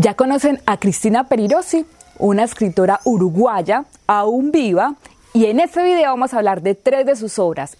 Ya conocen a Cristina Perirosi, una escritora uruguaya, aún viva, y en este video vamos a hablar de tres de sus obras.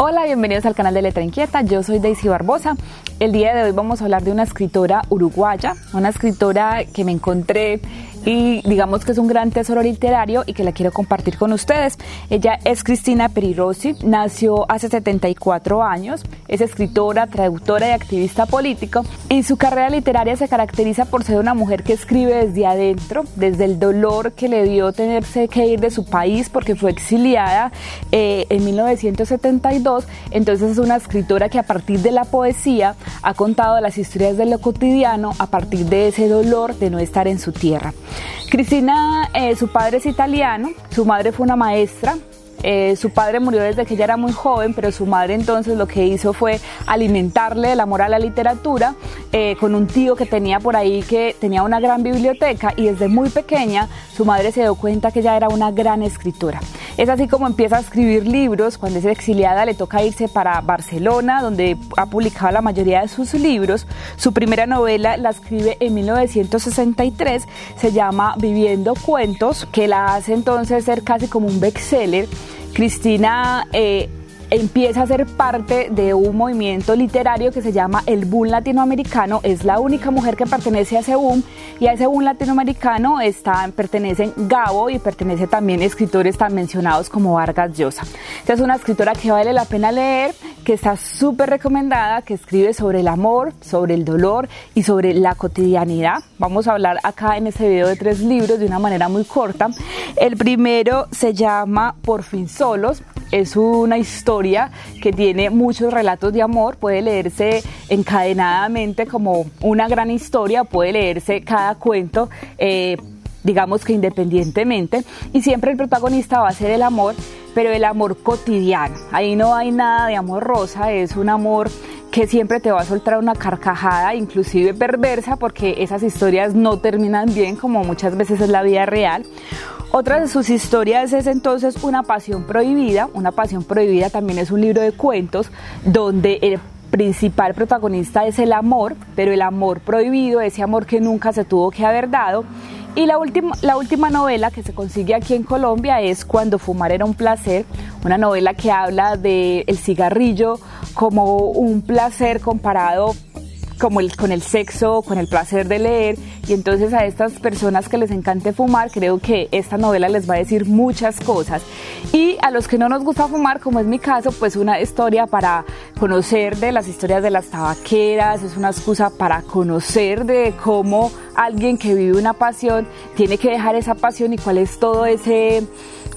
Hola, bienvenidos al canal de Letra Inquieta, yo soy Daisy Barbosa. El día de hoy vamos a hablar de una escritora uruguaya, una escritora que me encontré y digamos que es un gran tesoro literario y que la quiero compartir con ustedes. Ella es Cristina Perirosi, nació hace 74 años, es escritora, traductora y activista político. En su carrera literaria se caracteriza por ser una mujer que escribe desde adentro, desde el dolor que le dio tenerse que ir de su país porque fue exiliada eh, en 1972. Entonces es una escritora que a partir de la poesía ha contado las historias de lo cotidiano a partir de ese dolor de no estar en su tierra. Cristina, eh, su padre es italiano, su madre fue una maestra, eh, su padre murió desde que ella era muy joven, pero su madre entonces lo que hizo fue alimentarle el amor a la literatura eh, con un tío que tenía por ahí que tenía una gran biblioteca y desde muy pequeña su madre se dio cuenta que ella era una gran escritora. Es así como empieza a escribir libros. Cuando es exiliada le toca irse para Barcelona, donde ha publicado la mayoría de sus libros. Su primera novela la escribe en 1963, se llama Viviendo Cuentos, que la hace entonces ser casi como un bestseller. Cristina eh, empieza a ser parte de un movimiento literario que se llama el Boom Latinoamericano. Es la única mujer que pertenece a ese boom y a ese boom latinoamericano está, pertenecen Gabo y pertenece también escritores tan mencionados como Vargas Llosa. Esta es una escritora que vale la pena leer, que está súper recomendada, que escribe sobre el amor, sobre el dolor y sobre la cotidianidad. Vamos a hablar acá en este video de tres libros de una manera muy corta. El primero se llama Por fin solos es una historia que tiene muchos relatos de amor, puede leerse encadenadamente como una gran historia, puede leerse cada cuento. Eh, digamos que independientemente, y siempre el protagonista va a ser el amor, pero el amor cotidiano. Ahí no hay nada de amor rosa, es un amor que siempre te va a soltar una carcajada, inclusive perversa, porque esas historias no terminan bien, como muchas veces es la vida real. Otra de sus historias es entonces Una pasión prohibida. Una pasión prohibida también es un libro de cuentos donde el principal protagonista es el amor, pero el amor prohibido, ese amor que nunca se tuvo que haber dado. Y la última, la última novela que se consigue aquí en Colombia es Cuando fumar era un placer, una novela que habla del el cigarrillo como un placer comparado como el, con el sexo, con el placer de leer. Y entonces a estas personas que les encante fumar, creo que esta novela les va a decir muchas cosas. Y a los que no nos gusta fumar, como es mi caso, pues una historia para conocer de las historias de las tabaqueras, es una excusa para conocer de cómo alguien que vive una pasión tiene que dejar esa pasión y cuál es todo ese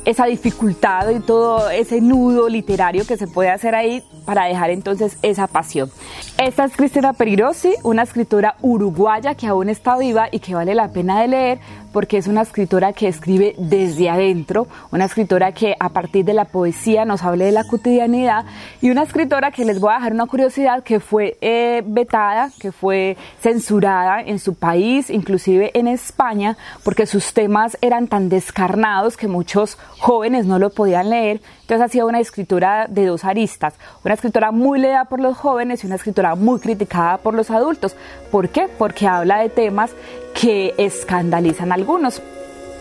esa dificultad y todo ese nudo literario que se puede hacer ahí para dejar entonces esa pasión. Esta es Cristina Perirosi, una escritora uruguaya que aún está viva y que vale la pena de leer porque es una escritora que escribe desde adentro, una escritora que a partir de la poesía nos hable de la cotidianidad y una escritora que les voy a dejar una curiosidad que fue eh, vetada, que fue censurada en su país, inclusive en España, porque sus temas eran tan descarnados que muchos jóvenes no lo podían leer. Entonces ha sido una escritora de dos aristas, una escritora muy leída por los jóvenes y una escritora muy criticada por los adultos. ¿Por qué? Porque habla de temas que escandalizan a algunos.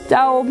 Chao.